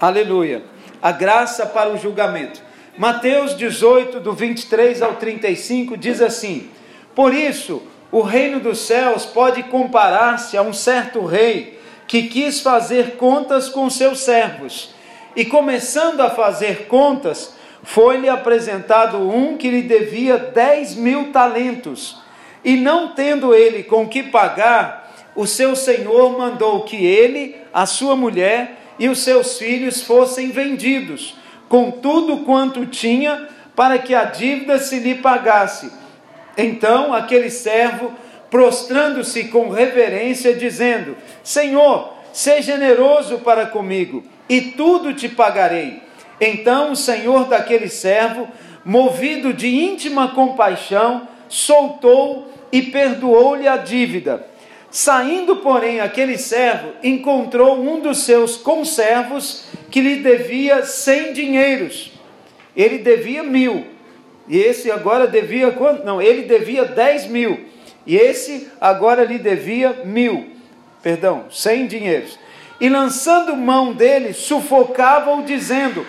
Aleluia. A graça para o julgamento. Mateus 18, do 23 ao 35, diz assim: Por isso, o reino dos céus pode comparar-se a um certo rei que quis fazer contas com seus servos. E começando a fazer contas, foi-lhe apresentado um que lhe devia dez mil talentos. E não tendo ele com que pagar, o seu senhor mandou que ele, a sua mulher e os seus filhos fossem vendidos, com tudo quanto tinha, para que a dívida se lhe pagasse. Então aquele servo, prostrando-se com reverência, dizendo: Senhor, seja generoso para comigo, e tudo te pagarei. Então o senhor daquele servo, movido de íntima compaixão, soltou e perdoou-lhe a dívida. Saindo, porém, aquele servo encontrou um dos seus conservos que lhe devia cem dinheiros. Ele devia mil. E esse agora devia quanto? Não, ele devia dez mil. E esse agora lhe devia mil. Perdão, cem dinheiros. E lançando mão dele, sufocava-o, dizendo: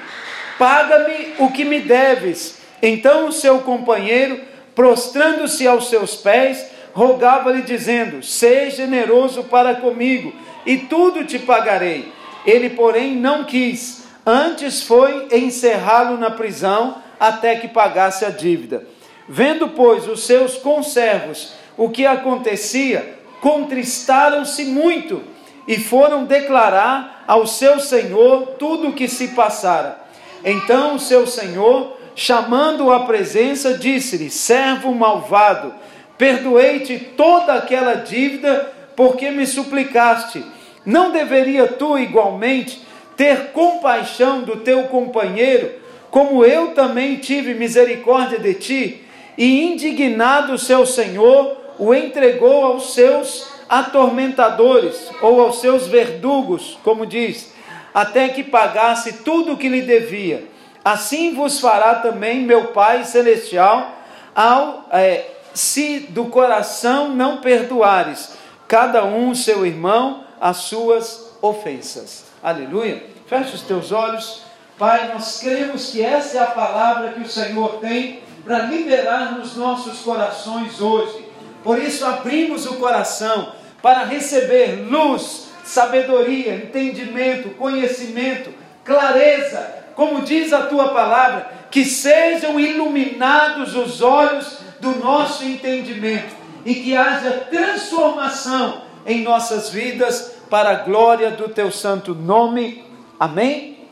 Paga-me o que me deves. Então o seu companheiro, prostrando-se aos seus pés, rogava-lhe, dizendo: Seja generoso para comigo, e tudo te pagarei. Ele, porém, não quis, antes foi encerrá-lo na prisão até que pagasse a dívida. Vendo, pois, os seus conservos o que acontecia, contristaram-se muito e foram declarar ao seu senhor tudo o que se passara. Então o seu senhor, chamando-o à presença, disse-lhe: Servo malvado, perdoei-te toda aquela dívida porque me suplicaste. Não deveria tu igualmente ter compaixão do teu companheiro, como eu também tive misericórdia de ti? E indignado seu senhor, o entregou aos seus atormentadores, ou aos seus verdugos, como diz, até que pagasse tudo o que lhe devia. Assim vos fará também meu Pai Celestial ao é, se do coração não perdoares cada um seu irmão as suas ofensas. Aleluia. Feche os teus olhos. Pai, nós cremos que essa é a palavra que o Senhor tem para liberar nos nossos corações hoje. Por isso abrimos o coração para receber luz, sabedoria, entendimento, conhecimento, clareza, como diz a tua palavra, que sejam iluminados os olhos do nosso entendimento e que haja transformação em nossas vidas para a glória do teu santo nome. Amém?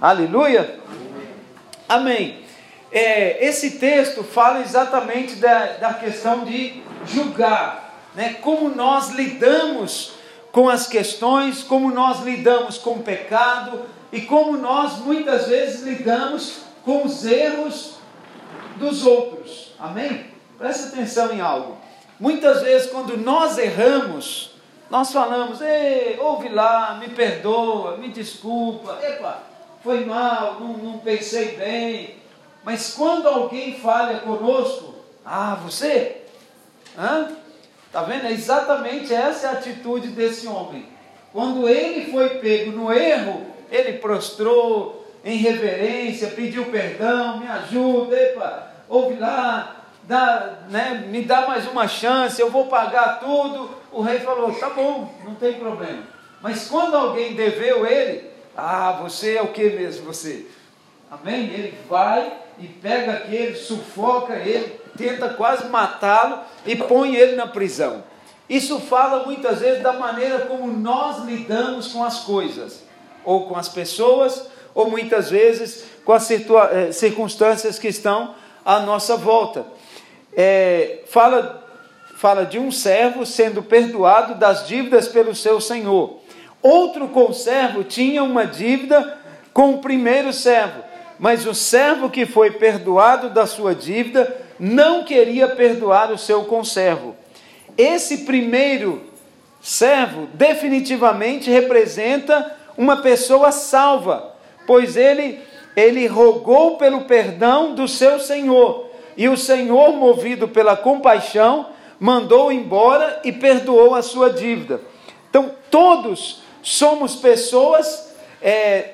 Aleluia? Amém. É, esse texto fala exatamente da, da questão de julgar, né? como nós lidamos com as questões, como nós lidamos com o pecado e como nós muitas vezes lidamos com os erros dos outros. Amém? Preste atenção em algo. Muitas vezes, quando nós erramos, nós falamos: Ei, ouve lá, me perdoa, me desculpa, epa, foi mal, não, não pensei bem. Mas quando alguém falha conosco, ah, você? Hã? Tá vendo? É exatamente essa é a atitude desse homem. Quando ele foi pego no erro, ele prostrou em reverência, pediu perdão, me ajuda, epa, ouve lá, dá, né, me dá mais uma chance, eu vou pagar tudo. O rei falou: tá bom, não tem problema. Mas quando alguém deveu ele, ah, você é o que mesmo? Você? Amém? Ele vai e pega aquele, sufoca ele, tenta quase matá-lo e põe ele na prisão. Isso fala muitas vezes da maneira como nós lidamos com as coisas, ou com as pessoas, ou muitas vezes com as eh, circunstâncias que estão à nossa volta. É, fala, fala de um servo sendo perdoado das dívidas pelo seu senhor. Outro conservo tinha uma dívida com o primeiro servo, mas o servo que foi perdoado da sua dívida não queria perdoar o seu conservo. Esse primeiro servo definitivamente representa uma pessoa salva, pois ele ele rogou pelo perdão do seu senhor, e o senhor, movido pela compaixão, mandou embora e perdoou a sua dívida. Então, todos somos pessoas é,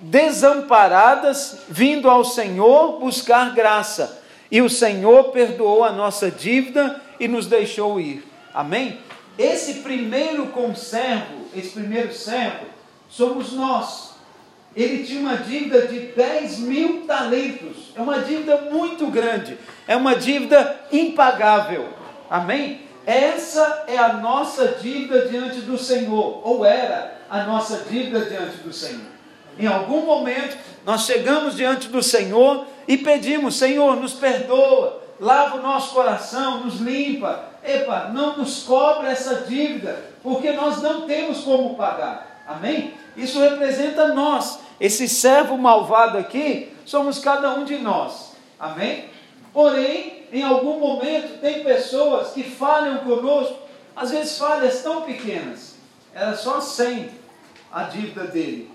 desamparadas, vindo ao Senhor buscar graça. E o Senhor perdoou a nossa dívida e nos deixou ir. Amém? Esse primeiro conservo, esse primeiro servo, somos nós. Ele tinha uma dívida de 10 mil talentos. É uma dívida muito grande. É uma dívida impagável. Amém? Essa é a nossa dívida diante do Senhor, ou era a nossa dívida diante do Senhor. Em algum momento, nós chegamos diante do Senhor e pedimos: Senhor, nos perdoa, lava o nosso coração, nos limpa. Epa, não nos cobra essa dívida, porque nós não temos como pagar. Amém? Isso representa nós. Esse servo malvado aqui somos cada um de nós. Amém? Porém, em algum momento, tem pessoas que falham conosco, às vezes falhas tão pequenas. Era só 100 a dívida dele.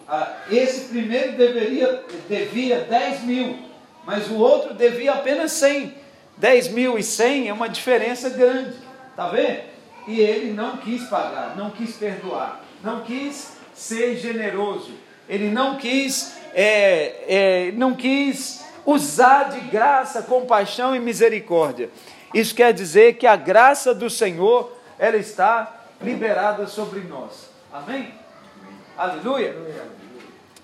Esse primeiro deveria, devia 10 mil, mas o outro devia apenas 100. 10 mil e 100 é uma diferença grande, tá vendo? E ele não quis pagar, não quis perdoar, não quis ser generoso, ele não quis, é, é, não quis usar de graça, compaixão e misericórdia. Isso quer dizer que a graça do Senhor ela está liberada sobre nós. Amém? Aleluia.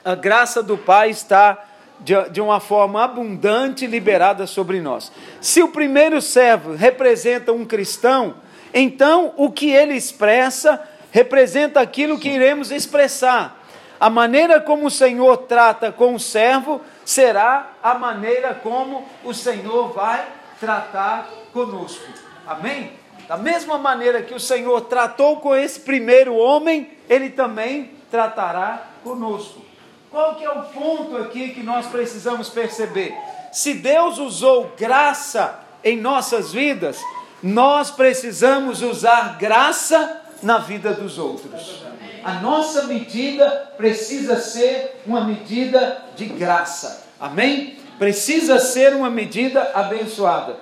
A graça do Pai está de, de uma forma abundante liberada sobre nós. Se o primeiro servo representa um cristão, então o que ele expressa representa aquilo que iremos expressar. A maneira como o Senhor trata com o servo será a maneira como o Senhor vai tratar conosco. Amém? Da mesma maneira que o Senhor tratou com esse primeiro homem, ele também tratará conosco. Qual que é o ponto aqui que nós precisamos perceber? Se Deus usou graça em nossas vidas, nós precisamos usar graça na vida dos outros. A nossa medida precisa ser uma medida de graça. Amém? Precisa ser uma medida abençoada.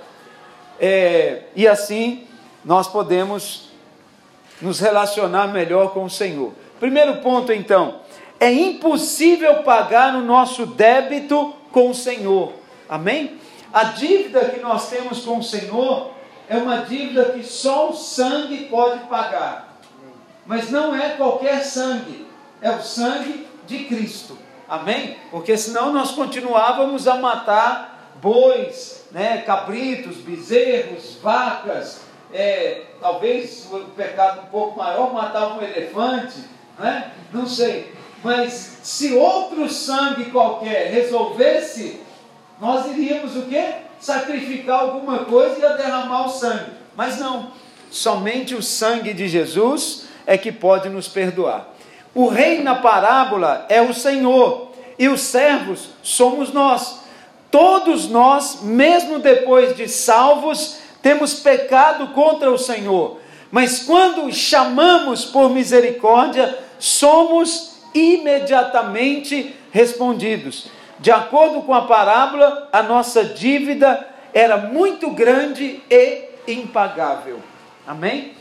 É, e assim nós podemos nos relacionar melhor com o Senhor. Primeiro ponto, então, é impossível pagar o nosso débito com o Senhor. Amém? A dívida que nós temos com o Senhor é uma dívida que só o sangue pode pagar. Mas não é qualquer sangue, é o sangue de Cristo. Amém? Porque senão nós continuávamos a matar bois, né, cabritos, bezerros, vacas, é, talvez o pecado um pouco maior matava um elefante né? não sei. Mas se outro sangue qualquer resolvesse, nós iríamos o quê? Sacrificar alguma coisa e derramar o sangue. Mas não, somente o sangue de Jesus é que pode nos perdoar. O rei na parábola é o Senhor e os servos somos nós. Todos nós, mesmo depois de salvos, temos pecado contra o Senhor. Mas quando chamamos por misericórdia, somos imediatamente respondidos. De acordo com a parábola, a nossa dívida era muito grande e impagável. Amém?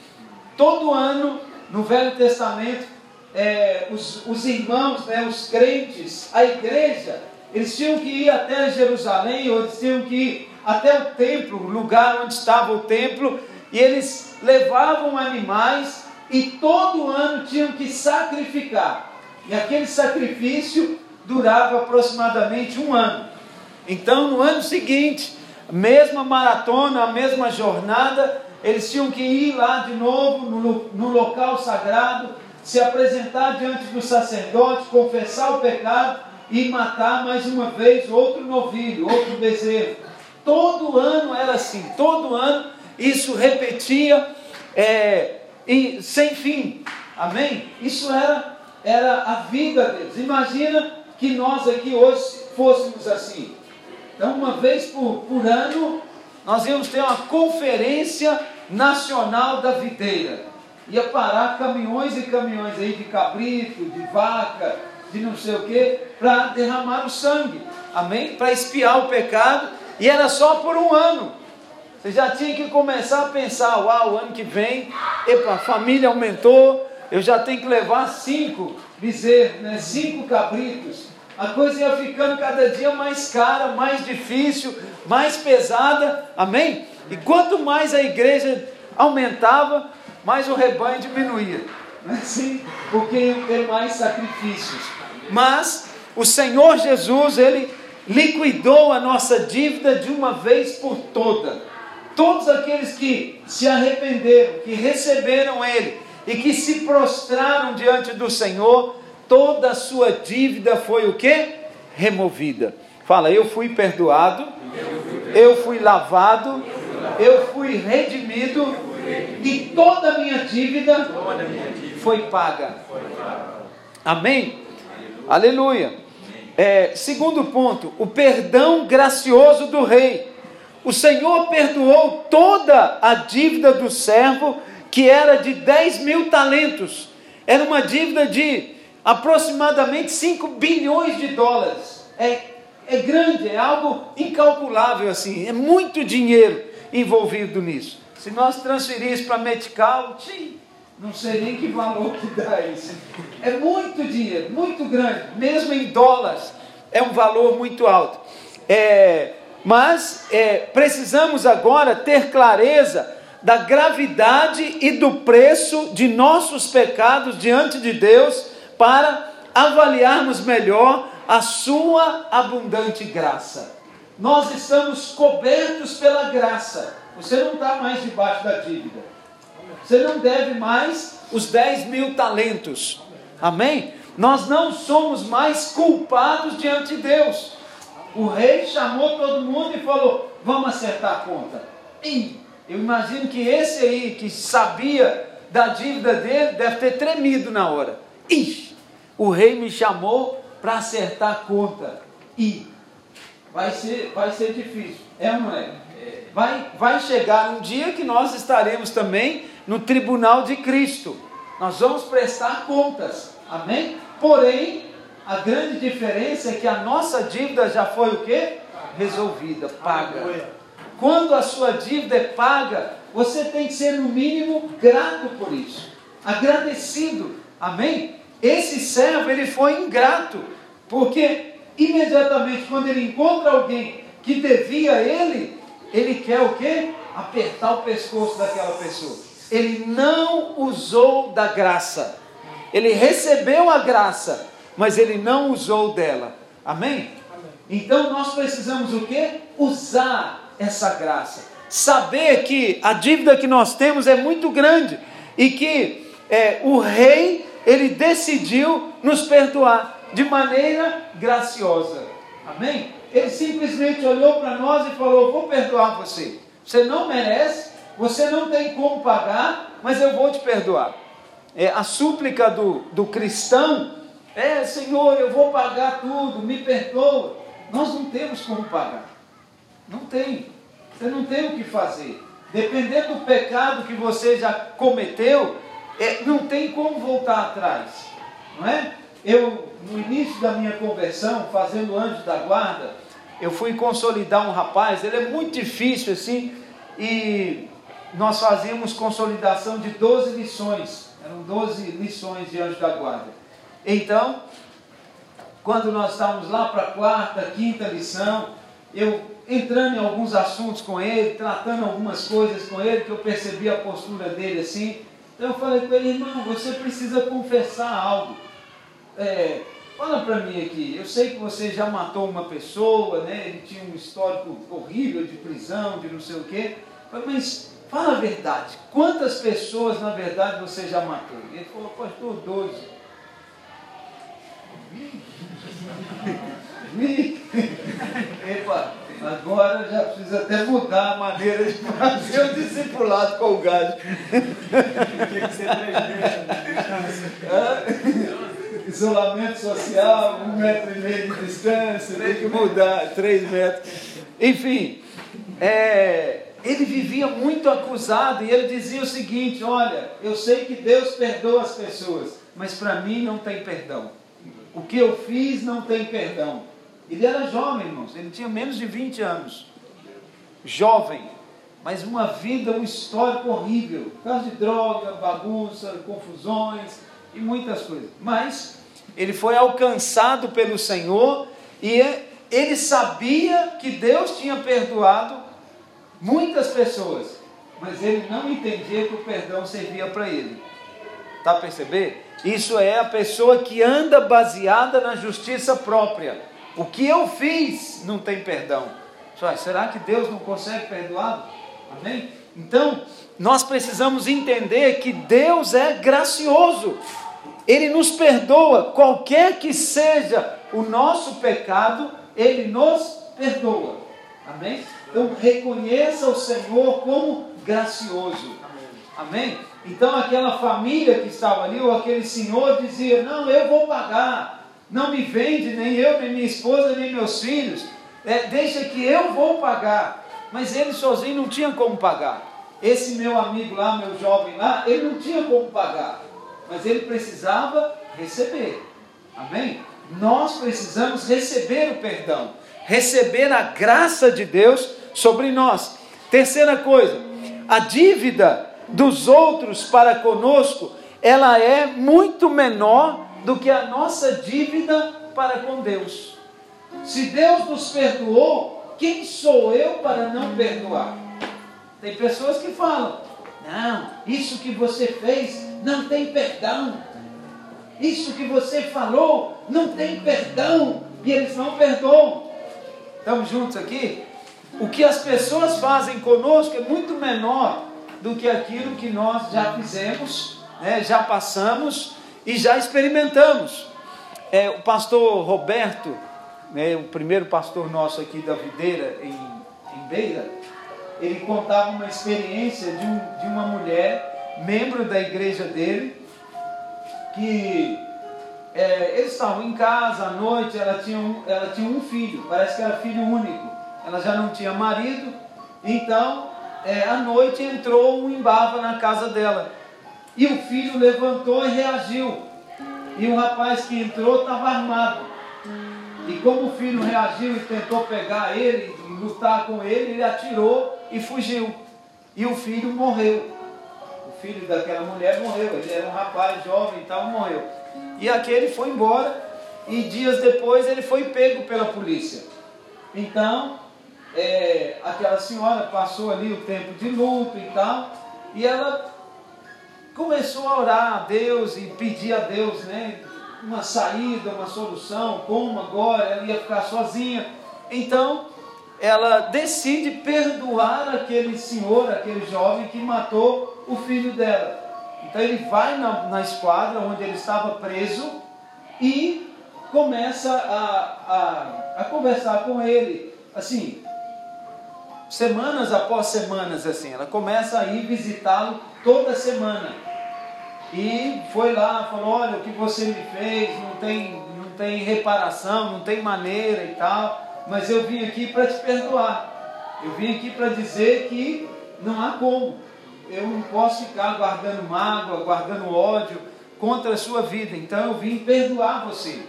Todo ano, no Velho Testamento, é, os, os, irmãos, né, os crentes, a igreja, eles tinham que ir até Jerusalém, ou eles tinham que ir até o templo, o lugar onde estava o templo, e eles levavam animais e todo ano tinham que sacrificar. E aquele sacrifício durava aproximadamente um ano. Então, no ano seguinte, mesma maratona, a mesma jornada, eles tinham que ir lá de novo no, no local sagrado, se apresentar diante do sacerdote, confessar o pecado e matar mais uma vez outro novilho, outro bezerro. Todo ano era assim, todo ano isso repetia. É, e sem fim. Amém? Isso era, era a vida deles. Imagina que nós aqui hoje fôssemos assim. Então, uma vez por, por ano, nós íamos ter uma conferência nacional da videira. Ia parar caminhões e caminhões aí de cabrito, de vaca, de não sei o que, para derramar o sangue. Amém? Para espiar o pecado. E era só por um ano. Você já tinha que começar a pensar, uau, o ano que vem, epa, a família aumentou, eu já tenho que levar cinco bezerros, né, cinco cabritos, a coisa ia ficando cada dia mais cara, mais difícil, mais pesada, amém? E quanto mais a igreja aumentava, mais o rebanho diminuía, é assim? Porque iam ter mais sacrifícios. Mas o Senhor Jesus, ele liquidou a nossa dívida de uma vez por toda. Todos aqueles que se arrependeram, que receberam Ele e que se prostraram diante do Senhor, toda a sua dívida foi o que? Removida. Fala, eu fui perdoado, eu fui lavado, eu fui redimido e toda a minha dívida foi paga. Amém? Aleluia. É, segundo ponto, o perdão gracioso do rei. O Senhor perdoou toda a dívida do servo, que era de 10 mil talentos. Era uma dívida de aproximadamente 5 bilhões de dólares. É, é grande, é algo incalculável assim, é muito dinheiro envolvido nisso. Se nós transferíssemos para Medical, não sei nem que valor que dá isso. É muito dinheiro, muito grande, mesmo em dólares, é um valor muito alto. É, mas é, precisamos agora ter clareza da gravidade e do preço de nossos pecados diante de Deus para avaliarmos melhor a sua abundante graça. Nós estamos cobertos pela graça. Você não está mais debaixo da dívida. Você não deve mais os 10 mil talentos. Amém? Nós não somos mais culpados diante de Deus. O rei chamou todo mundo e falou: Vamos acertar a conta. E eu imagino que esse aí que sabia da dívida dele deve ter tremido na hora. Ixi, o rei me chamou para acertar a conta. E vai ser, vai ser difícil. É ou não é? Vai, vai chegar um dia que nós estaremos também no tribunal de Cristo. Nós vamos prestar contas. Amém? Porém, a grande diferença é que a nossa dívida já foi o quê? Resolvida, paga. Quando a sua dívida é paga, você tem que ser no mínimo grato por isso. Agradecido. Amém? Esse servo, ele foi ingrato, porque imediatamente quando ele encontra alguém que devia a ele, ele quer o quê? Apertar o pescoço daquela pessoa. Ele não usou da graça. Ele recebeu a graça, mas ele não usou dela. Amém? Então nós precisamos o quê? Usar essa graça. Saber que a dívida que nós temos é muito grande e que é, o rei ele decidiu nos perdoar de maneira graciosa. Amém? Ele simplesmente olhou para nós e falou: Vou perdoar você. Você não merece, você não tem como pagar, mas eu vou te perdoar. É, a súplica do, do cristão é: Senhor, eu vou pagar tudo, me perdoa. Nós não temos como pagar. Não tem. Você não tem o que fazer. Dependendo do pecado que você já cometeu, é, não tem como voltar atrás. Não é? Eu, no início da minha conversão, fazendo anjo da guarda, eu fui consolidar um rapaz, ele é muito difícil assim, e nós fazíamos consolidação de 12 lições, eram 12 lições de anjo da guarda. Então, quando nós estávamos lá para a quarta, quinta lição, eu entrando em alguns assuntos com ele, tratando algumas coisas com ele, que eu percebi a postura dele assim. Então eu falei com ele, irmão, você precisa confessar algo. É, fala para mim aqui, eu sei que você já matou uma pessoa, né? Ele tinha um histórico horrível de prisão, de não sei o quê. Mas fala a verdade, quantas pessoas na verdade você já matou? Ele falou, pastor, 12. Epa, agora já precisa até mudar a maneira de fazer o discipulado com o gado. Tinha que ser três Isolamento social, um metro e meio de distância, tem que mudar, três metros. Enfim, é, ele vivia muito acusado e ele dizia o seguinte: Olha, eu sei que Deus perdoa as pessoas, mas para mim não tem perdão. O que eu fiz não tem perdão. Ele era jovem, irmãos, ele tinha menos de 20 anos. Jovem, mas uma vida, um histórico horrível, por causa de droga, bagunça, confusões e muitas coisas. Mas ele foi alcançado pelo Senhor e ele sabia que Deus tinha perdoado muitas pessoas, mas ele não entendia que o perdão servia para ele. Tá a perceber? Isso é a pessoa que anda baseada na justiça própria. O que eu fiz não tem perdão. Será que Deus não consegue perdoar? Amém? Então, nós precisamos entender que Deus é gracioso. Ele nos perdoa, qualquer que seja o nosso pecado, Ele nos perdoa. Amém? Então reconheça o Senhor como gracioso. Amém? Então aquela família que estava ali, ou aquele senhor dizia: Não, eu vou pagar. Não me vende, nem eu, nem minha esposa, nem meus filhos. É, deixa que eu vou pagar. Mas ele sozinho não tinha como pagar. Esse meu amigo lá, meu jovem lá, ele não tinha como pagar. Mas ele precisava receber. Amém? Nós precisamos receber o perdão, receber a graça de Deus sobre nós. Terceira coisa, a dívida dos outros para conosco, ela é muito menor do que a nossa dívida para com Deus. Se Deus nos perdoou, quem sou eu para não perdoar? Tem pessoas que falam: não, isso que você fez não tem perdão. Isso que você falou não tem perdão. E eles não perdoam. Estamos juntos aqui? O que as pessoas fazem conosco é muito menor do que aquilo que nós já fizemos, né, já passamos e já experimentamos. É, o pastor Roberto, né, o primeiro pastor nosso aqui da videira em, em Beira, ele contava uma experiência de, um, de uma mulher, membro da igreja dele, que é, eles estavam em casa à noite, ela tinha, um, ela tinha um filho, parece que era filho único, ela já não tinha marido, então é, à noite entrou um embava na casa dela. E o filho levantou e reagiu. E o rapaz que entrou estava armado. E como o filho reagiu e tentou pegar ele, lutar com ele, ele atirou e fugiu. E o filho morreu. O filho daquela mulher morreu. Ele era um rapaz jovem e tal, morreu. E aquele foi embora. E dias depois ele foi pego pela polícia. Então, é, aquela senhora passou ali o tempo de luto e tal, e ela começou a orar a Deus e pedir a Deus, né, uma saída, uma solução, como agora, ela ia ficar sozinha. Então, ela decide perdoar aquele senhor, aquele jovem que matou o filho dela. Então ele vai na, na esquadra onde ele estava preso e começa a, a, a conversar com ele. Assim, semanas após semanas assim. Ela começa a ir visitá-lo toda semana. E foi lá, falou: Olha, o que você me fez, não tem, não tem reparação, não tem maneira e tal, mas eu vim aqui para te perdoar. Eu vim aqui para dizer que não há como. Eu não posso ficar guardando mágoa, guardando ódio contra a sua vida. Então eu vim perdoar você.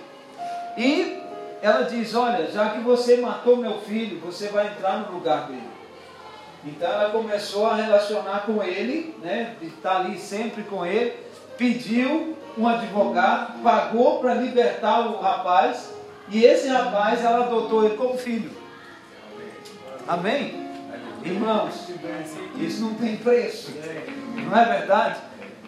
E ela diz: Olha, já que você matou meu filho, você vai entrar no lugar dele. Então ela começou a relacionar com ele, né, estar ali sempre com ele, pediu um advogado, pagou para libertar o rapaz, e esse rapaz ela adotou ele como filho. Amém? Irmãos, isso não tem preço, não é verdade?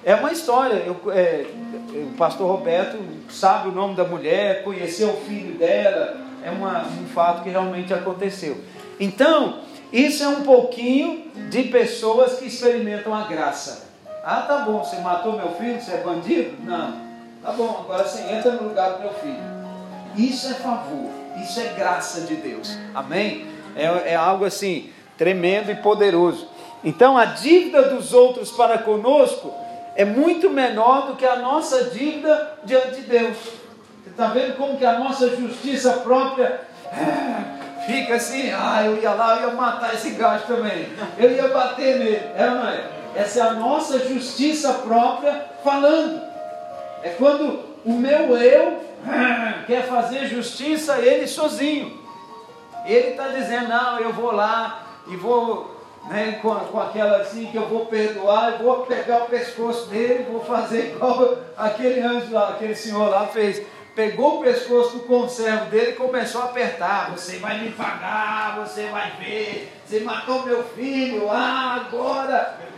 É uma história. Eu, é, o pastor Roberto sabe o nome da mulher, conheceu o filho dela, é uma, um fato que realmente aconteceu. Então, isso é um pouquinho de pessoas que experimentam a graça. Ah, tá bom, você matou meu filho, você é bandido? Não. Tá bom, agora você entra no lugar do meu filho. Isso é favor, isso é graça de Deus. Amém? É, é algo assim, tremendo e poderoso. Então, a dívida dos outros para conosco é muito menor do que a nossa dívida diante de Deus. Você está vendo como que a nossa justiça própria fica assim, ah, eu ia lá, eu ia matar esse gajo também, eu ia bater nele. É ou não é? Essa é a nossa justiça própria falando. É quando o meu eu quer fazer justiça ele sozinho. Ele está dizendo, não, eu vou lá e vou né, com, com aquela assim que eu vou perdoar, eu vou pegar o pescoço dele, vou fazer igual aquele anjo lá, aquele senhor lá fez. pegou o pescoço do conservo dele e começou a apertar. Você vai me pagar, você vai ver, você matou meu filho, ah, agora.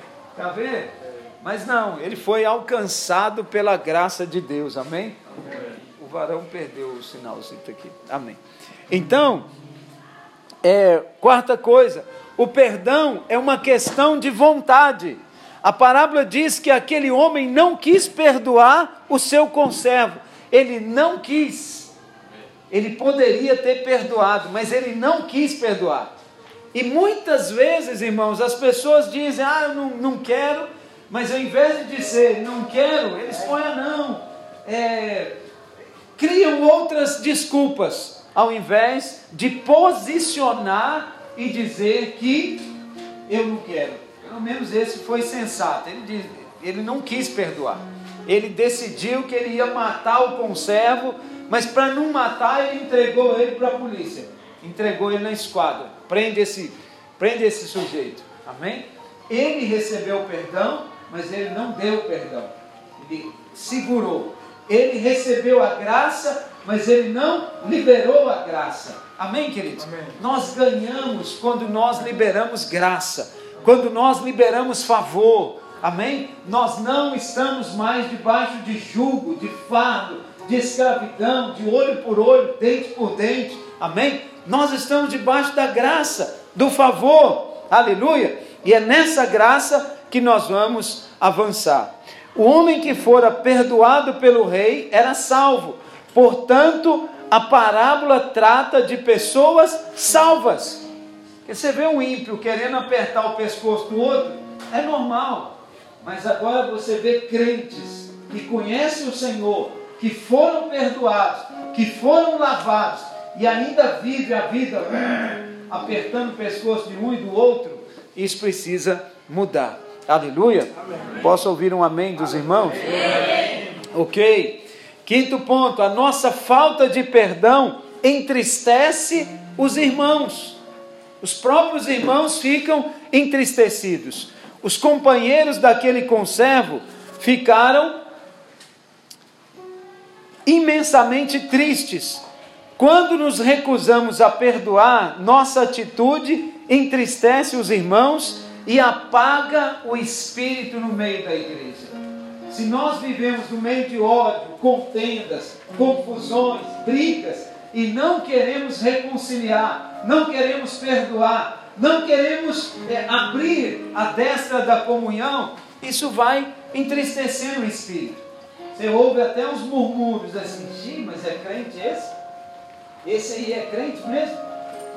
Mas não, ele foi alcançado pela graça de Deus, amém? O varão perdeu o sinalzinho aqui, amém. Então, é, quarta coisa, o perdão é uma questão de vontade. A parábola diz que aquele homem não quis perdoar o seu conservo ele não quis. Ele poderia ter perdoado, mas ele não quis perdoar. E muitas vezes, irmãos, as pessoas dizem: Ah, eu não, não quero, mas ao invés de dizer não quero, eles põem a não. É, criam outras desculpas, ao invés de posicionar e dizer que eu não quero. Pelo menos esse foi sensato. Ele, diz, ele não quis perdoar ele decidiu que ele ia matar o conservo, mas para não matar, ele entregou ele para a polícia, entregou ele na esquadra. Prende esse, prende esse sujeito. Amém? Ele recebeu o perdão, mas ele não deu perdão. Ele segurou. Ele recebeu a graça, mas ele não liberou a graça. Amém, queridos? Amém. Nós ganhamos quando nós liberamos graça, quando nós liberamos favor, Amém? Nós não estamos mais debaixo de jugo, de fardo, de escravidão, de olho por olho, dente por dente. Amém? Nós estamos debaixo da graça, do favor. Aleluia! E é nessa graça que nós vamos avançar. O homem que fora perdoado pelo rei era salvo. Portanto, a parábola trata de pessoas salvas. Você vê um ímpio querendo apertar o pescoço do outro, é normal. Mas agora você vê crentes que conhecem o Senhor, que foram perdoados, que foram lavados e ainda vivem a vida apertando o pescoço de um e do outro. Isso precisa mudar. Aleluia. Amém. Posso ouvir um amém dos irmãos? Amém. Ok. Quinto ponto: a nossa falta de perdão entristece os irmãos. Os próprios irmãos ficam entristecidos os companheiros daquele conservo ficaram imensamente tristes. Quando nos recusamos a perdoar, nossa atitude entristece os irmãos e apaga o espírito no meio da igreja. Se nós vivemos no meio de ódio, contendas, confusões, brigas e não queremos reconciliar, não queremos perdoar, não queremos é, abrir a destra da comunhão, isso vai entristecendo o espírito. Você ouve até uns murmúrios assim, Sim, mas é crente esse? Esse aí é crente mesmo?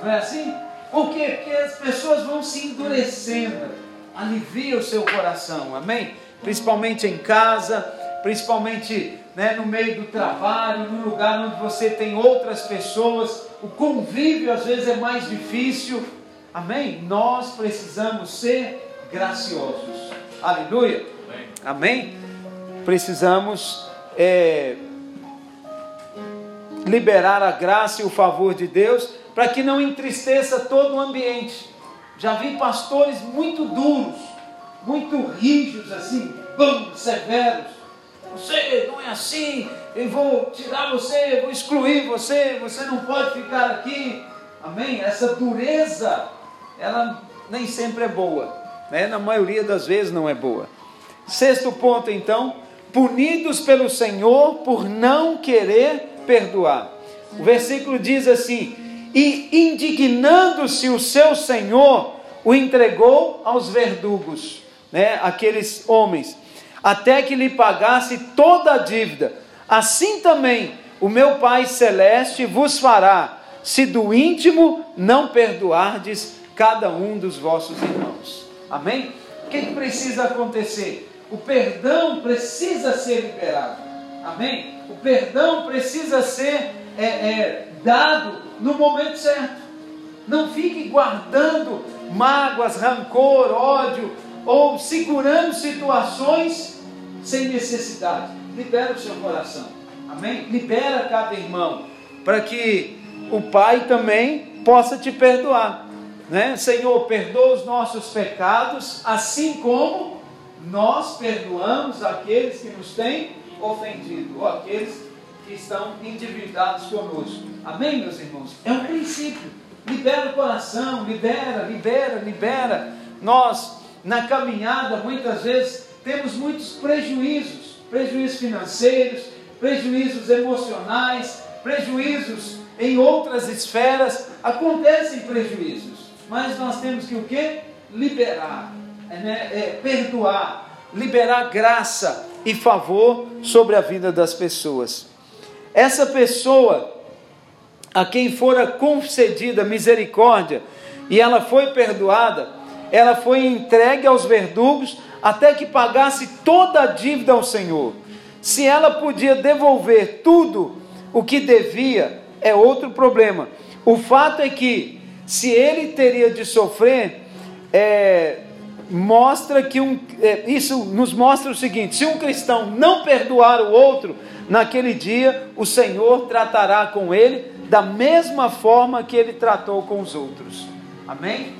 Não é assim? Por quê? Porque as pessoas vão se endurecendo, alivia o seu coração, amém? Principalmente em casa, principalmente né, no meio do trabalho, no lugar onde você tem outras pessoas, o convívio às vezes é mais difícil, Amém? Nós precisamos ser graciosos. Aleluia. Amém? Amém? Precisamos é, liberar a graça e o favor de Deus para que não entristeça todo o ambiente. Já vi pastores muito duros, muito rígidos, assim, severos. Você não é assim, eu vou tirar você, vou excluir você, você não pode ficar aqui. Amém? Essa dureza ela nem sempre é boa, né? na maioria das vezes não é boa. Sexto ponto, então, punidos pelo Senhor por não querer perdoar. O versículo diz assim: E indignando-se o seu Senhor, o entregou aos verdugos, né? aqueles homens, até que lhe pagasse toda a dívida. Assim também o meu Pai Celeste vos fará, se do íntimo não perdoardes cada um dos vossos irmãos. Amém? O que, que precisa acontecer? O perdão precisa ser liberado. Amém? O perdão precisa ser é, é, dado no momento certo. Não fique guardando mágoas, rancor, ódio ou segurando situações sem necessidade. Libera o seu coração. Amém? Libera cada irmão para que o Pai também possa te perdoar né? Senhor, perdoa os nossos pecados, assim como nós perdoamos aqueles que nos têm ofendido, ou aqueles que estão endividados conosco. Amém, meus irmãos? É um princípio. Libera o coração, libera, libera, libera. Nós, na caminhada, muitas vezes temos muitos prejuízos prejuízos financeiros, prejuízos emocionais, prejuízos em outras esferas. Acontecem prejuízos, mas nós temos que o que? Liberar, né? é, perdoar, liberar graça e favor sobre a vida das pessoas. Essa pessoa a quem fora concedida misericórdia e ela foi perdoada, ela foi entregue aos verdugos até que pagasse toda a dívida ao Senhor. Se ela podia devolver tudo o que devia, é outro problema. O fato é que, se ele teria de sofrer, é, mostra que um, é, isso nos mostra o seguinte: se um cristão não perdoar o outro, naquele dia o Senhor tratará com ele da mesma forma que ele tratou com os outros. Amém?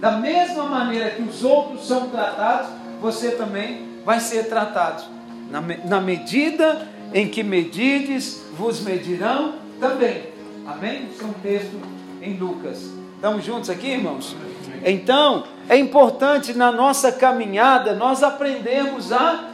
Da mesma maneira que os outros são tratados, você também vai ser tratado. Na, na medida em que medides, vos medirão também. Amém? Isso é um texto em Lucas. Estamos juntos aqui, irmãos? Então, é importante na nossa caminhada nós aprendermos a,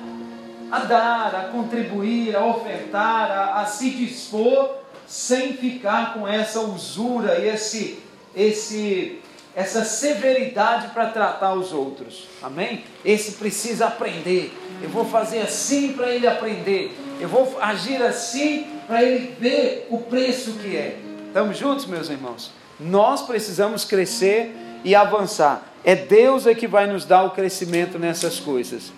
a dar, a contribuir, a ofertar, a, a se dispor, sem ficar com essa usura e esse, esse, essa severidade para tratar os outros. Amém? Esse precisa aprender. Eu vou fazer assim para ele aprender. Eu vou agir assim para ele ver o preço que é. Estamos juntos, meus irmãos? Nós precisamos crescer e avançar. É Deus é que vai nos dar o crescimento nessas coisas.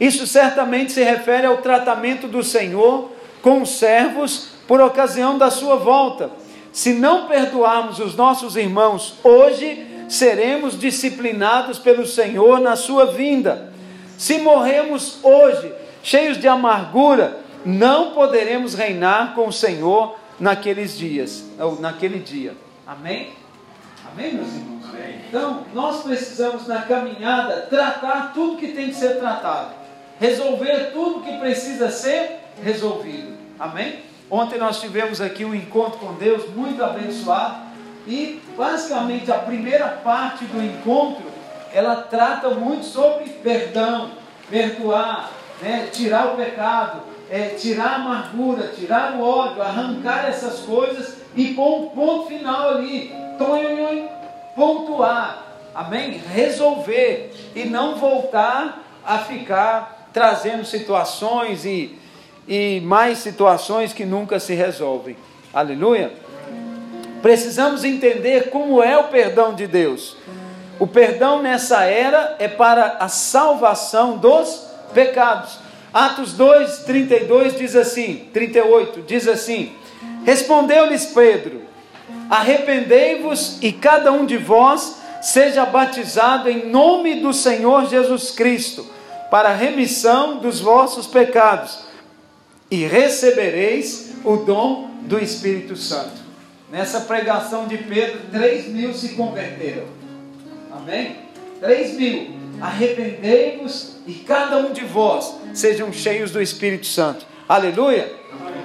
Isso certamente se refere ao tratamento do Senhor com os servos por ocasião da sua volta. Se não perdoarmos os nossos irmãos hoje, seremos disciplinados pelo Senhor na sua vinda. Se morremos hoje, cheios de amargura, não poderemos reinar com o Senhor naqueles dias, ou naquele dia. Amém? Amém, meus irmãos? Amém. Então, nós precisamos na caminhada tratar tudo que tem que ser tratado, resolver tudo que precisa ser resolvido. Amém? Ontem nós tivemos aqui um encontro com Deus muito abençoado e basicamente a primeira parte do encontro ela trata muito sobre perdão, perdoar, né, tirar o pecado, é, tirar a amargura, tirar o ódio, arrancar essas coisas e pôr um ponto final ali, pontuar, amém? Resolver e não voltar a ficar trazendo situações e, e mais situações que nunca se resolvem. Aleluia. Precisamos entender como é o perdão de Deus. O perdão nessa era é para a salvação dos pecados. Atos 2, 32 diz assim, 38, diz assim: Respondeu-lhes Pedro: Arrependei-vos e cada um de vós seja batizado em nome do Senhor Jesus Cristo, para a remissão dos vossos pecados, e recebereis o dom do Espírito Santo. Nessa pregação de Pedro, 3 mil se converteram. Amém? 3 mil. Arrependei-vos e cada um de vós sejam cheios do Espírito Santo. Aleluia?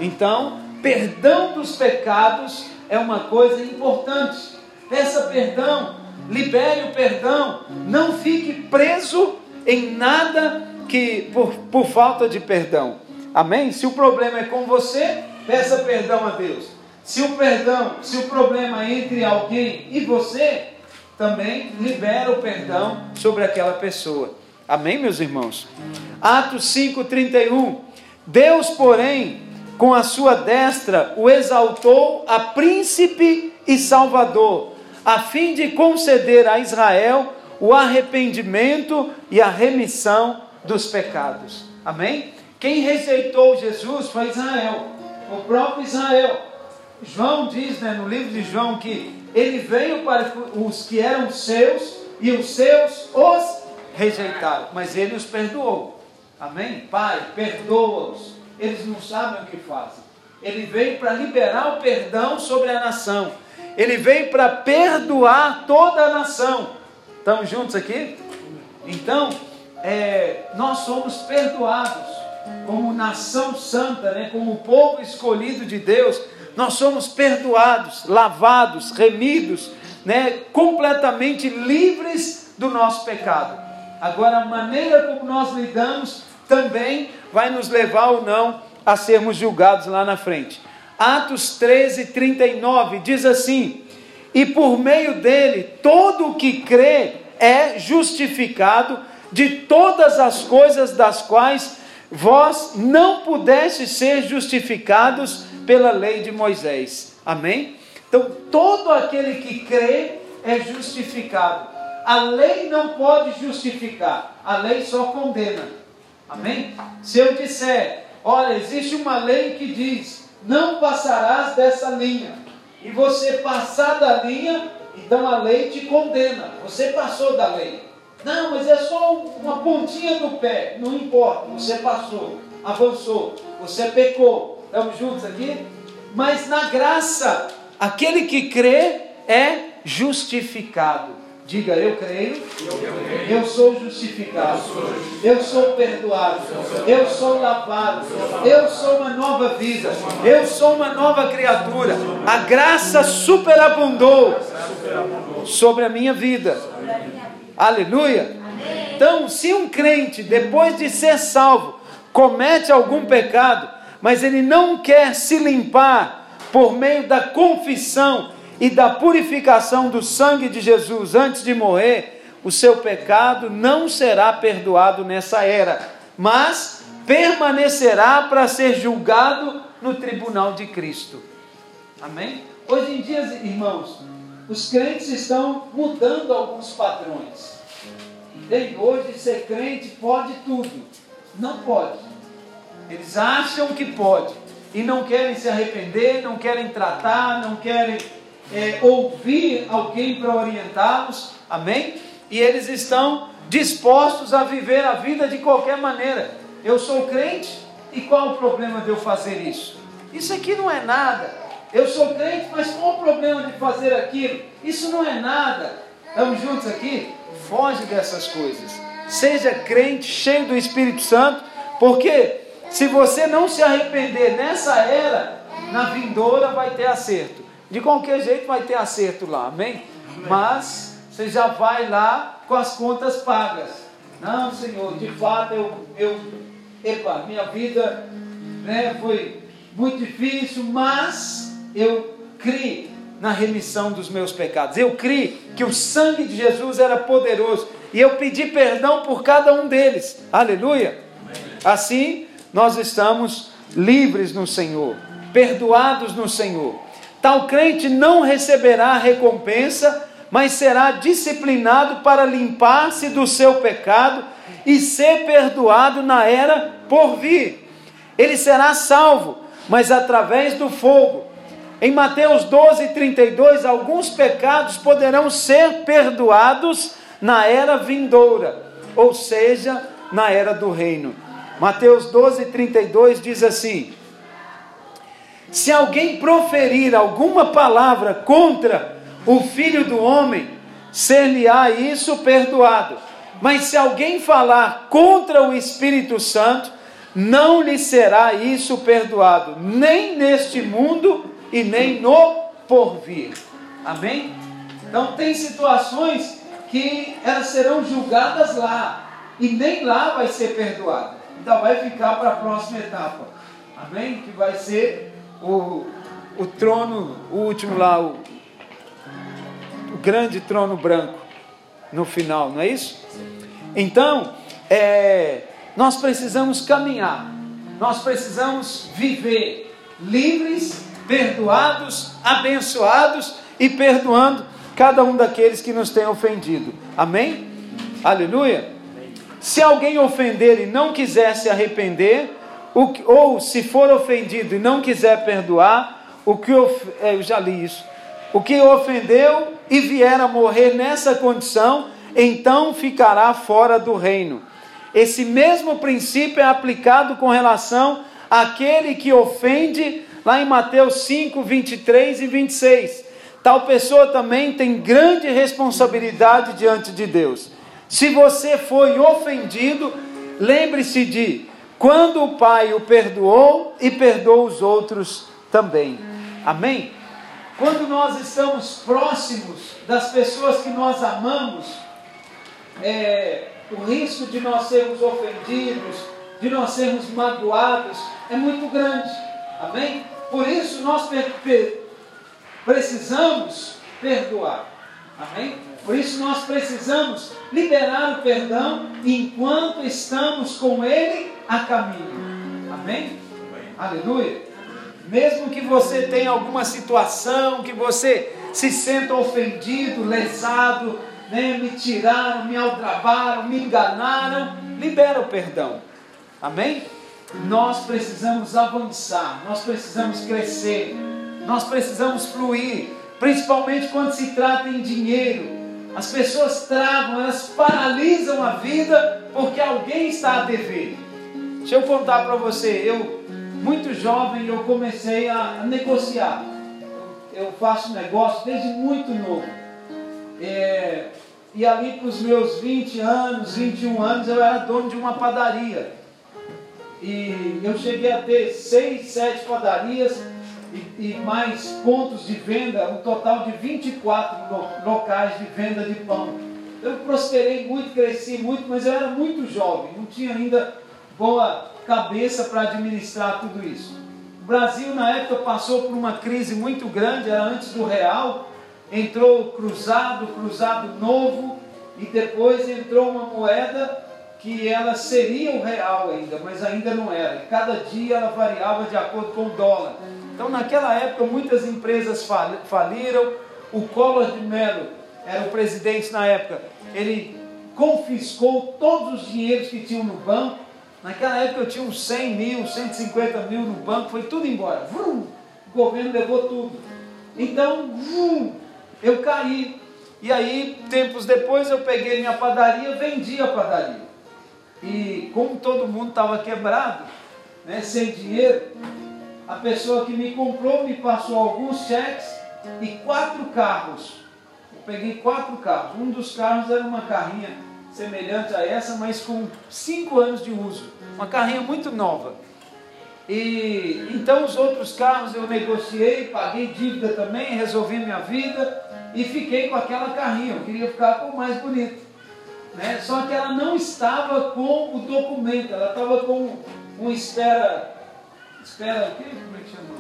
Então, perdão dos pecados é uma coisa importante. Peça perdão, libere o perdão, não fique preso em nada que por, por falta de perdão. Amém? Se o problema é com você, peça perdão a Deus. Se o perdão, se o problema é entre alguém e você, também libera o perdão sobre aquela pessoa. Amém, meus irmãos? Atos 5:31. Deus, porém, com a sua destra o exaltou a príncipe e salvador, a fim de conceder a Israel o arrependimento e a remissão dos pecados. Amém? Quem rejeitou Jesus foi Israel, o próprio Israel. João diz né, no livro de João que ele veio para os que eram seus e os seus os rejeitaram, mas ele os perdoou. Amém? Pai, perdoa-os. Eles não sabem o que fazem. Ele veio para liberar o perdão sobre a nação. Ele veio para perdoar toda a nação. Estamos juntos aqui? Então, é, nós somos perdoados. como nação santa, né, como povo escolhido de Deus, nós somos perdoados, lavados, remidos, né, completamente livres do nosso pecado. Agora, a maneira como nós lidamos também vai nos levar ou não a sermos julgados lá na frente. Atos 13, 39 diz assim: E por meio dele, todo o que crê é justificado de todas as coisas das quais vós não pudestes ser justificados pela lei de Moisés. Amém? Então, todo aquele que crê é justificado. A lei não pode justificar, a lei só condena. Amém? Se eu disser, olha, existe uma lei que diz, não passarás dessa linha, e você passar da linha, então a lei te condena. Você passou da lei. Não, mas é só uma pontinha do pé. Não importa, você passou, avançou, você pecou. Estamos juntos aqui? Mas na graça, aquele que crê é justificado. Diga, eu creio, eu sou justificado, eu sou perdoado, eu sou lavado, eu sou uma nova vida, eu sou uma nova criatura. A graça superabundou sobre a minha vida. Aleluia. Então, se um crente, depois de ser salvo, comete algum pecado, mas ele não quer se limpar por meio da confissão e da purificação do sangue de Jesus antes de morrer, o seu pecado não será perdoado nessa era, mas permanecerá para ser julgado no tribunal de Cristo. Amém? Hoje em dia, irmãos, os crentes estão mudando alguns padrões. Entende? Hoje ser crente pode tudo. Não pode. Eles acham que pode. E não querem se arrepender, não querem tratar, não querem é, ouvir alguém para orientá-los, amém? E eles estão dispostos a viver a vida de qualquer maneira. Eu sou crente e qual o problema de eu fazer isso? Isso aqui não é nada. Eu sou crente, mas qual o problema de fazer aquilo? Isso não é nada. Estamos juntos aqui? Foge dessas coisas. Seja crente, cheio do Espírito Santo, porque se você não se arrepender nessa era, na vindoura vai ter acerto. De qualquer jeito vai ter acerto lá, amém? amém? Mas você já vai lá com as contas pagas. Não, Senhor, de fato eu, eu epa, minha vida né, foi muito difícil, mas eu criei na remissão dos meus pecados. Eu criei que o sangue de Jesus era poderoso e eu pedi perdão por cada um deles. Aleluia. Assim, nós estamos livres no Senhor, perdoados no Senhor. Tal crente não receberá recompensa, mas será disciplinado para limpar-se do seu pecado e ser perdoado na era por vir. Ele será salvo, mas através do fogo. Em Mateus 12, 32, alguns pecados poderão ser perdoados na era vindoura, ou seja, na era do reino. Mateus 12, 32 diz assim: se alguém proferir alguma palavra contra o filho do homem, ser-lhe-á isso perdoado. Mas se alguém falar contra o Espírito Santo, não lhe será isso perdoado, nem neste mundo e nem no porvir. Amém? Então tem situações que elas serão julgadas lá e nem lá vai ser perdoado. Então vai ficar para a próxima etapa. Amém? Que vai ser o, o trono, o último lá, o, o grande trono branco no final, não é isso? Então, é, nós precisamos caminhar, nós precisamos viver livres, perdoados, abençoados e perdoando cada um daqueles que nos tem ofendido. Amém? Aleluia? Se alguém ofender e não quiser se arrepender, que, ou se for ofendido e não quiser perdoar, o que of, é, eu já li isso. O que ofendeu e vier a morrer nessa condição, então ficará fora do reino. Esse mesmo princípio é aplicado com relação àquele que ofende, lá em Mateus 5, 23 e 26. Tal pessoa também tem grande responsabilidade diante de Deus. Se você foi ofendido, lembre-se de quando o Pai o perdoou e perdoou os outros também. Amém? Quando nós estamos próximos das pessoas que nós amamos, é, o risco de nós sermos ofendidos, de nós sermos magoados, é muito grande. Amém? Por isso nós precisamos perdoar. Amém? Por isso nós precisamos liberar o perdão enquanto estamos com Ele a caminho. Amém? Amém. Aleluia. Mesmo que você tenha alguma situação, que você se sinta ofendido, lesado, né? me tiraram, me aldrabaram, me enganaram, libera o perdão. Amém? Nós precisamos avançar, nós precisamos crescer, nós precisamos fluir, principalmente quando se trata em dinheiro. As pessoas travam, elas paralisam a vida porque alguém está a dever. Deixa eu contar para você, eu muito jovem eu comecei a, negociar. Eu faço negócio desde muito novo. É, e ali para os meus 20 anos, 21 anos, eu era dono de uma padaria. E eu cheguei a ter seis, sete padarias e, e mais pontos de venda, um total de 24 locais de venda de pão. Eu prosperei muito, cresci muito, mas eu era muito jovem, não tinha ainda boa cabeça para administrar tudo isso. O Brasil, na época, passou por uma crise muito grande, era antes do real, entrou o cruzado, cruzado novo, e depois entrou uma moeda que ela seria o real ainda, mas ainda não era. E cada dia ela variava de acordo com o dólar. Então, naquela época, muitas empresas faliram. O Collor de Mello era o presidente na época. Ele confiscou todos os dinheiros que tinham no banco. Naquela época eu tinha uns 100 mil, 150 mil no banco, foi tudo embora. Vrum, o governo levou tudo. Então, vrum, eu caí. E aí, tempos depois, eu peguei minha padaria, vendi a padaria. E como todo mundo estava quebrado, né, sem dinheiro, a pessoa que me comprou me passou alguns cheques e quatro carros. Eu peguei quatro carros. Um dos carros era uma carrinha semelhante a essa, mas com cinco anos de uso. Uma carrinha muito nova. E então os outros carros eu negociei, paguei dívida também, resolvi minha vida e fiquei com aquela carrinha. Eu queria ficar com o mais bonito. Né? Só que ela não estava com o documento, ela estava com um espera. Espera, como é que chama?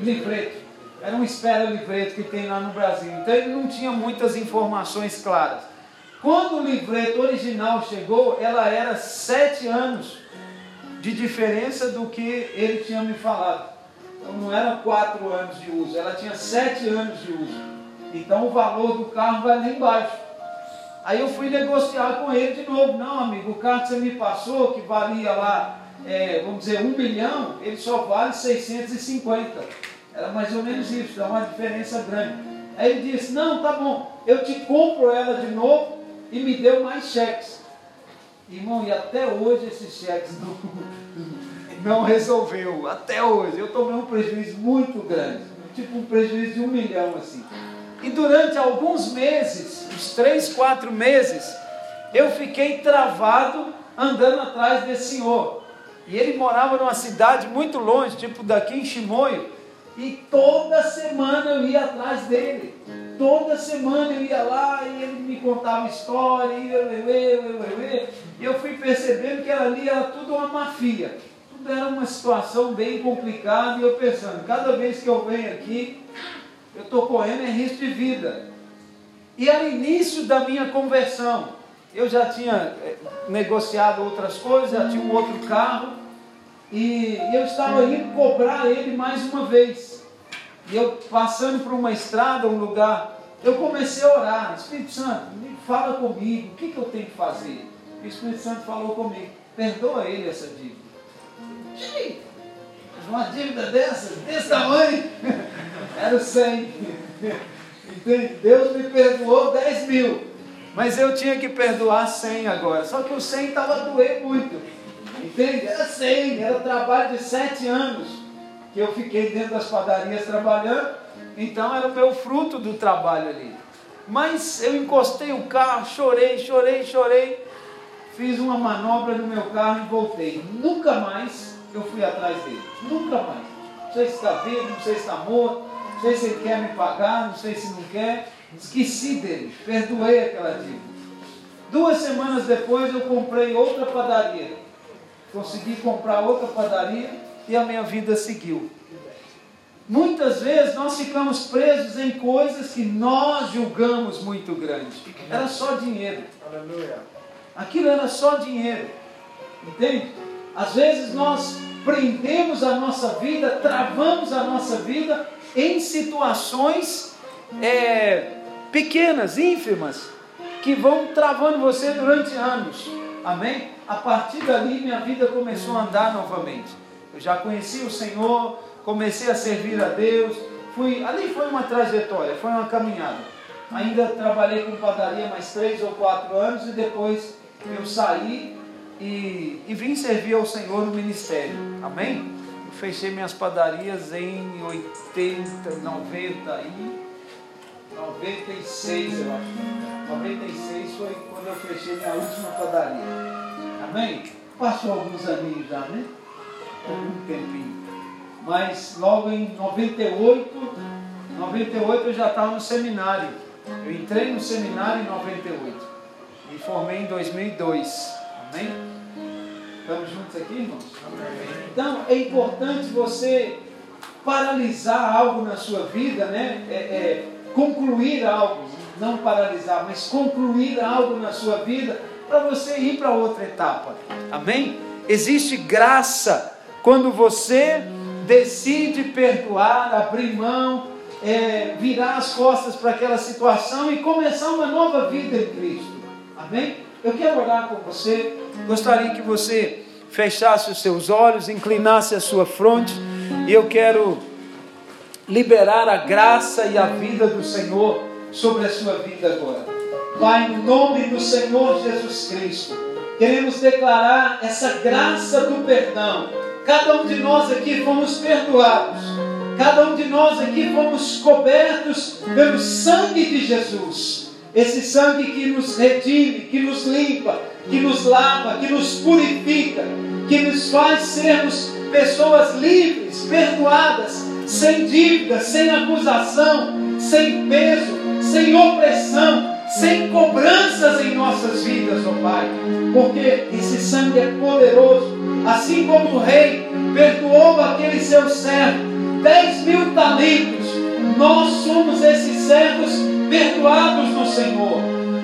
Livreto. Era um espera livreto que tem lá no Brasil. Então ele não tinha muitas informações claras. Quando o livreto original chegou, ela era sete anos de diferença do que ele tinha me falado. Então não era quatro anos de uso, ela tinha sete anos de uso. Então o valor do carro vai lá embaixo. Aí eu fui negociar com ele de novo. Não, amigo, o carro que você me passou, que valia lá, é, vamos dizer, um milhão, ele só vale 650. Era mais ou menos isso, dá uma diferença grande. Aí ele disse, não, tá bom, eu te compro ela de novo e me deu mais cheques. Irmão, e até hoje esses cheques não, não resolveu. Até hoje. Eu tomei um prejuízo muito grande. Tipo um prejuízo de um milhão assim. E durante alguns meses, uns três, quatro meses, eu fiquei travado andando atrás desse senhor. E ele morava numa cidade muito longe, tipo daqui em Chimoio. E toda semana eu ia atrás dele. Toda semana eu ia lá e ele me contava história, e eu, eu, eu, eu, e eu fui percebendo que ali era tudo uma mafia. Tudo era uma situação bem complicada e eu pensando, cada vez que eu venho aqui, eu estou correndo em risco de vida. E era início da minha conversão. Eu já tinha eh, negociado outras coisas, já tinha um outro carro, e eu estava indo cobrar ele mais uma vez. E eu passando por uma estrada, um lugar, eu comecei a orar, Espírito Santo, fala comigo, o que, que eu tenho que fazer? O Espírito Santo falou comigo, perdoa ele essa dívida. Uma dívida dessa, desse tamanho, era 100. Entende? Deus me perdoou 10 mil. Mas eu tinha que perdoar 100 agora. Só que o 100 estava doer muito. Entende? Era 100, era trabalho de 7 anos que eu fiquei dentro das padarias trabalhando. Então era o meu fruto do trabalho ali. Mas eu encostei o carro, chorei, chorei, chorei. fiz uma manobra no meu carro e voltei. Nunca mais eu fui atrás dele. Nunca mais. Não sei se está vivo, não sei se está morto, não sei se ele quer me pagar, não sei se não quer. Esqueci dele, perdoei aquela dívida. Duas semanas depois eu comprei outra padaria. Consegui comprar outra padaria e a minha vida seguiu. Muitas vezes nós ficamos presos em coisas que nós julgamos muito grandes. Era só dinheiro. Aquilo era só dinheiro. Entende? Às vezes nós prendemos a nossa vida, travamos a nossa vida em situações é, pequenas, ínfimas, que vão travando você durante anos. Amém? A partir dali minha vida começou a andar novamente. Eu já conheci o Senhor, comecei a servir a Deus. Fui, ali foi uma trajetória, foi uma caminhada. Ainda trabalhei com padaria mais três ou quatro anos e depois eu saí e, e vim servir ao Senhor no ministério. Amém? Eu fechei minhas padarias em 80, 90 e 96, eu acho. 96 foi quando eu fechei minha última padaria. Amém? Passou alguns aninhos já, né? Algum tempinho. Mas logo em 98, 98 eu já estava no seminário. Eu entrei no seminário em 98. Me formei em 2002. Amém? Estamos juntos aqui, irmãos? Amém. Então é importante você paralisar algo na sua vida, né? É, é, concluir algo, não paralisar, mas concluir algo na sua vida para você ir para outra etapa. Amém? Existe graça quando você decide perdoar, abrir mão, é, virar as costas para aquela situação e começar uma nova vida em Cristo. Amém? Eu quero orar com você. Gostaria que você fechasse os seus olhos, inclinasse a sua fronte e eu quero liberar a graça e a vida do Senhor sobre a sua vida agora. Pai, no nome do Senhor Jesus Cristo, queremos declarar essa graça do perdão. Cada um de nós aqui fomos perdoados. Cada um de nós aqui fomos cobertos pelo sangue de Jesus. Esse sangue que nos redime, que nos limpa, que nos lava, que nos purifica, que nos faz sermos pessoas livres, perdoadas, sem dívida, sem acusação, sem peso, sem opressão, sem cobranças em nossas vidas, ó oh Pai, porque esse sangue é poderoso, assim como o rei perdoou aquele seu servo, dez mil talentos, nós somos esses servos perdoados no Senhor,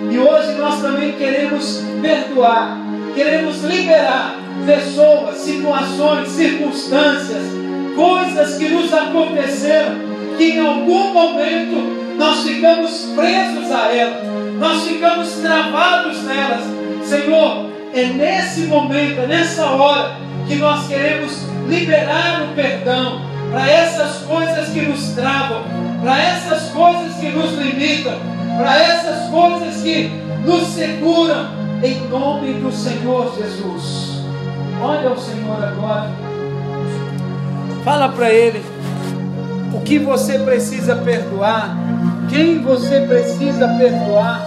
e hoje nós também queremos perdoar, queremos liberar pessoas, situações, circunstâncias, coisas que nos aconteceram, que em algum momento nós ficamos presos a elas, nós ficamos travados nelas. Senhor, é nesse momento, é nessa hora, que nós queremos liberar o perdão para essas coisas que nos travam, para essas coisas que nos limitam, para essas coisas que nos seguram, em nome do Senhor Jesus. Olha o Senhor agora. Fala para ele o que você precisa perdoar, quem você precisa perdoar.